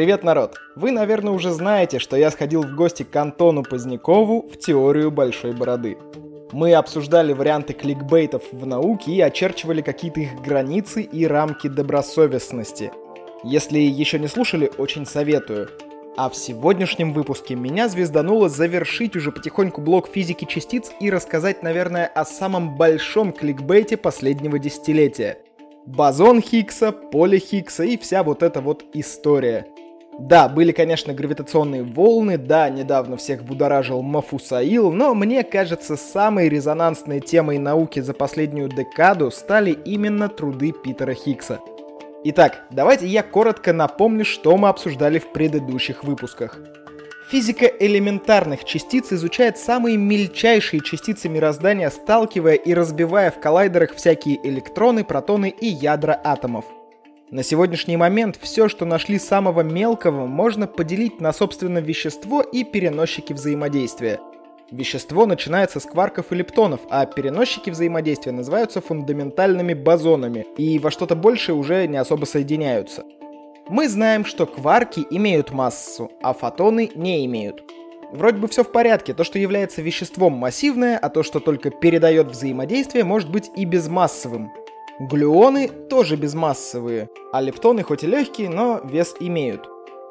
Привет, народ! Вы, наверное, уже знаете, что я сходил в гости к Антону Позднякову в теорию большой бороды. Мы обсуждали варианты кликбейтов в науке и очерчивали какие-то их границы и рамки добросовестности. Если еще не слушали, очень советую. А в сегодняшнем выпуске меня звездануло завершить уже потихоньку блок физики частиц и рассказать, наверное, о самом большом кликбейте последнего десятилетия. Бозон Хиггса, поле Хиггса и вся вот эта вот история – да, были, конечно, гравитационные волны, да, недавно всех будоражил Мафусаил, но мне кажется, самой резонансной темой науки за последнюю декаду стали именно труды Питера Хиггса. Итак, давайте я коротко напомню, что мы обсуждали в предыдущих выпусках. Физика элементарных частиц изучает самые мельчайшие частицы мироздания, сталкивая и разбивая в коллайдерах всякие электроны, протоны и ядра атомов – на сегодняшний момент все, что нашли самого мелкого, можно поделить на собственно вещество и переносчики взаимодействия. Вещество начинается с кварков и лептонов, а переносчики взаимодействия называются фундаментальными бозонами и во что-то большее уже не особо соединяются. Мы знаем, что кварки имеют массу, а фотоны не имеют. Вроде бы все в порядке, то, что является веществом массивное, а то, что только передает взаимодействие, может быть и безмассовым. Глюоны тоже безмассовые, а лептоны хоть и легкие, но вес имеют.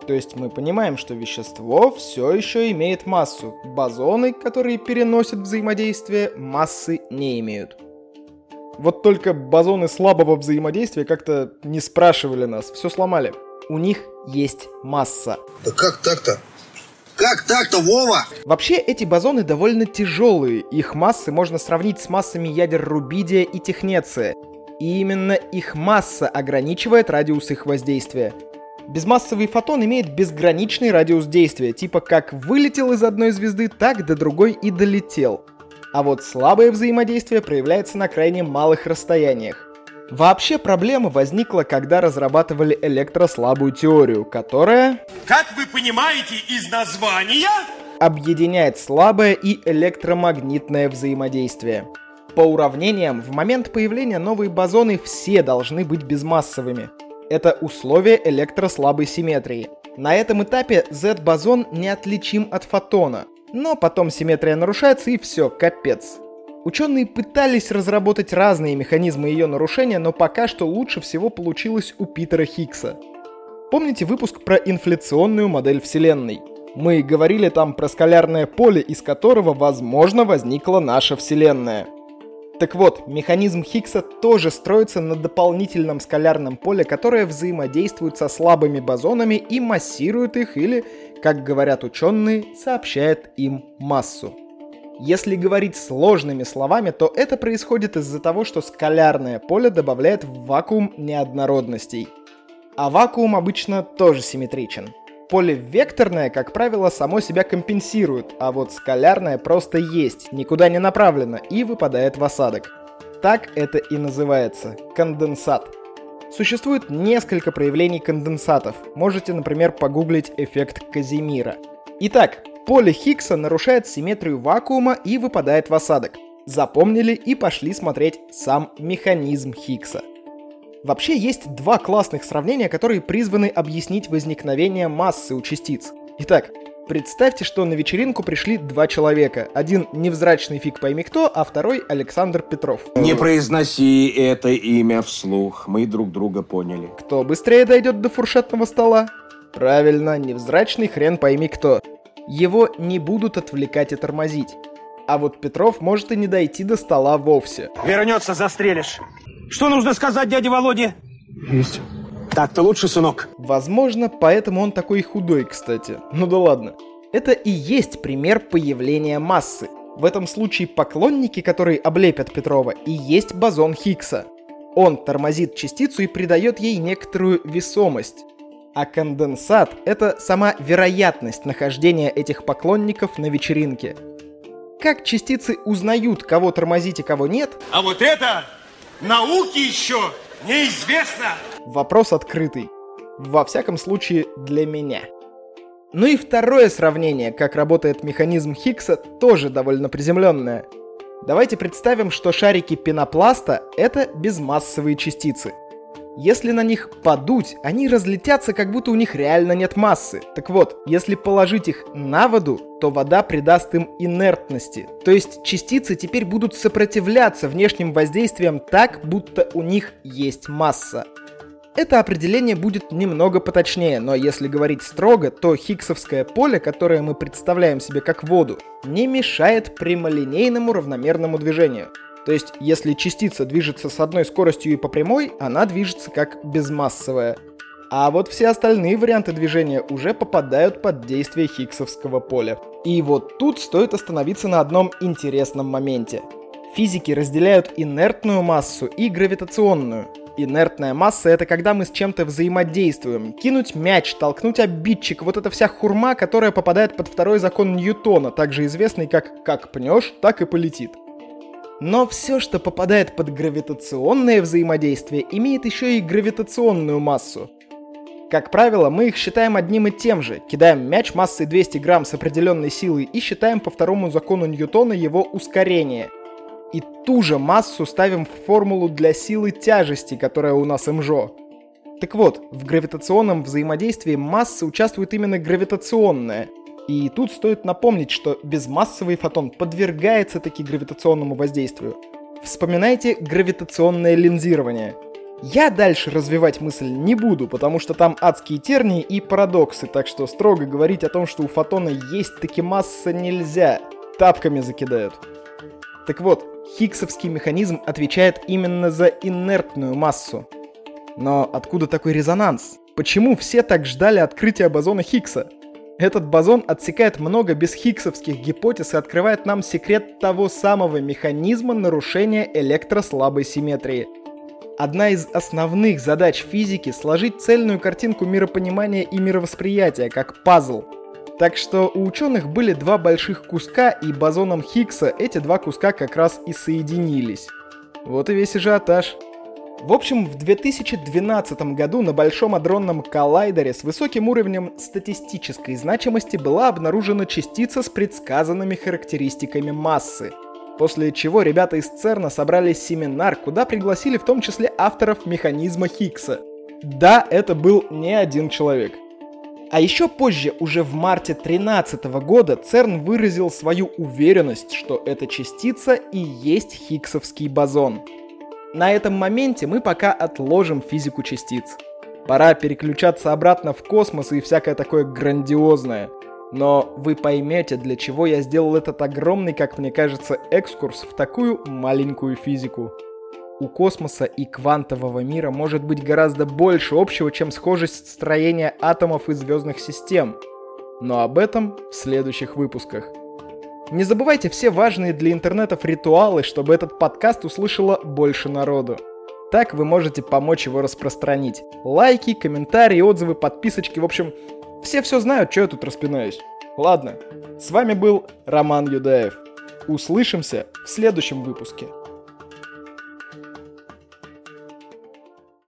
То есть мы понимаем, что вещество все еще имеет массу. Бозоны, которые переносят взаимодействие, массы не имеют. Вот только бозоны слабого взаимодействия как-то не спрашивали нас, все сломали. У них есть масса. Да как так-то? Как так-то, Вова? Вообще, эти бозоны довольно тяжелые. Их массы можно сравнить с массами ядер рубидия и технеция. И именно их масса ограничивает радиус их воздействия. Безмассовый фотон имеет безграничный радиус действия, типа как вылетел из одной звезды, так до другой и долетел. А вот слабое взаимодействие проявляется на крайне малых расстояниях. Вообще проблема возникла, когда разрабатывали электрослабую теорию, которая... Как вы понимаете из названия... Объединяет слабое и электромагнитное взаимодействие. По уравнениям, в момент появления новой бозоны все должны быть безмассовыми. Это условие электрослабой симметрии. На этом этапе Z-бозон неотличим от фотона. Но потом симметрия нарушается и все, капец. Ученые пытались разработать разные механизмы ее нарушения, но пока что лучше всего получилось у Питера Хиггса. Помните выпуск про инфляционную модель Вселенной? Мы говорили там про скалярное поле, из которого, возможно, возникла наша Вселенная. Так вот, механизм Хиггса тоже строится на дополнительном скалярном поле, которое взаимодействует со слабыми бозонами и массирует их или, как говорят ученые, сообщает им массу. Если говорить сложными словами, то это происходит из-за того, что скалярное поле добавляет в вакуум неоднородностей. А вакуум обычно тоже симметричен. Поле векторное, как правило, само себя компенсирует, а вот скалярное просто есть, никуда не направлено и выпадает в осадок. Так это и называется – конденсат. Существует несколько проявлений конденсатов. Можете, например, погуглить эффект Казимира. Итак, поле Хиггса нарушает симметрию вакуума и выпадает в осадок. Запомнили и пошли смотреть сам механизм Хиггса. Вообще есть два классных сравнения, которые призваны объяснить возникновение массы у частиц. Итак, представьте, что на вечеринку пришли два человека. Один невзрачный фиг пойми кто, а второй Александр Петров. Не произноси это имя вслух, мы друг друга поняли. Кто быстрее дойдет до фуршетного стола? Правильно, невзрачный хрен пойми кто. Его не будут отвлекать и тормозить. А вот Петров может и не дойти до стола вовсе. Вернется, застрелишь. Что нужно сказать дяде Володе? Есть. Так-то лучше, сынок. Возможно, поэтому он такой худой, кстати. Ну да ладно. Это и есть пример появления массы. В этом случае поклонники, которые облепят Петрова, и есть бозон Хиггса. Он тормозит частицу и придает ей некоторую весомость. А конденсат — это сама вероятность нахождения этих поклонников на вечеринке. Как частицы узнают, кого тормозить и кого нет? А вот это Науке еще неизвестно. Вопрос открытый. Во всяком случае, для меня. Ну и второе сравнение, как работает механизм Хиггса, тоже довольно приземленное. Давайте представим, что шарики пенопласта — это безмассовые частицы. Если на них подуть, они разлетятся, как будто у них реально нет массы. Так вот, если положить их на воду, то вода придаст им инертности. То есть частицы теперь будут сопротивляться внешним воздействиям так, будто у них есть масса. Это определение будет немного поточнее, но если говорить строго, то хиггсовское поле, которое мы представляем себе как воду, не мешает прямолинейному равномерному движению. То есть, если частица движется с одной скоростью и по прямой, она движется как безмассовая. А вот все остальные варианты движения уже попадают под действие хиггсовского поля. И вот тут стоит остановиться на одном интересном моменте. Физики разделяют инертную массу и гравитационную. Инертная масса — это когда мы с чем-то взаимодействуем. Кинуть мяч, толкнуть обидчик — вот эта вся хурма, которая попадает под второй закон Ньютона, также известный как «как пнешь, так и полетит». Но все, что попадает под гравитационное взаимодействие, имеет еще и гравитационную массу. Как правило, мы их считаем одним и тем же. Кидаем мяч массой 200 грамм с определенной силой и считаем по второму закону Ньютона его ускорение. И ту же массу ставим в формулу для силы тяжести, которая у нас МЖО. Так вот, в гравитационном взаимодействии масса участвует именно гравитационная – и тут стоит напомнить, что безмассовый фотон подвергается таки гравитационному воздействию. Вспоминайте гравитационное линзирование. Я дальше развивать мысль не буду, потому что там адские тернии и парадоксы, так что строго говорить о том, что у фотона есть таки масса нельзя. Тапками закидают. Так вот, Хиггсовский механизм отвечает именно за инертную массу. Но откуда такой резонанс? Почему все так ждали открытия бозона Хиггса? Этот бозон отсекает много бесхиггсовских гипотез и открывает нам секрет того самого механизма нарушения электрослабой симметрии. Одна из основных задач физики — сложить цельную картинку миропонимания и мировосприятия, как пазл. Так что у ученых были два больших куска, и бозоном Хиггса эти два куска как раз и соединились. Вот и весь ажиотаж. В общем, в 2012 году на Большом адронном коллайдере с высоким уровнем статистической значимости была обнаружена частица с предсказанными характеристиками массы. После чего ребята из ЦЕРНа собрали семинар, куда пригласили в том числе авторов механизма Хиггса. Да, это был не один человек. А еще позже, уже в марте 2013 года, ЦЕРН выразил свою уверенность, что эта частица и есть Хиггсовский бозон. На этом моменте мы пока отложим физику частиц. Пора переключаться обратно в космос и всякое такое грандиозное. Но вы поймете, для чего я сделал этот огромный, как мне кажется, экскурс в такую маленькую физику. У космоса и квантового мира может быть гораздо больше общего, чем схожесть строения атомов и звездных систем. Но об этом в следующих выпусках. Не забывайте все важные для интернетов ритуалы, чтобы этот подкаст услышало больше народу. Так вы можете помочь его распространить. Лайки, комментарии, отзывы, подписочки, в общем, все все знают, что я тут распинаюсь. Ладно, с вами был Роман Юдаев. Услышимся в следующем выпуске.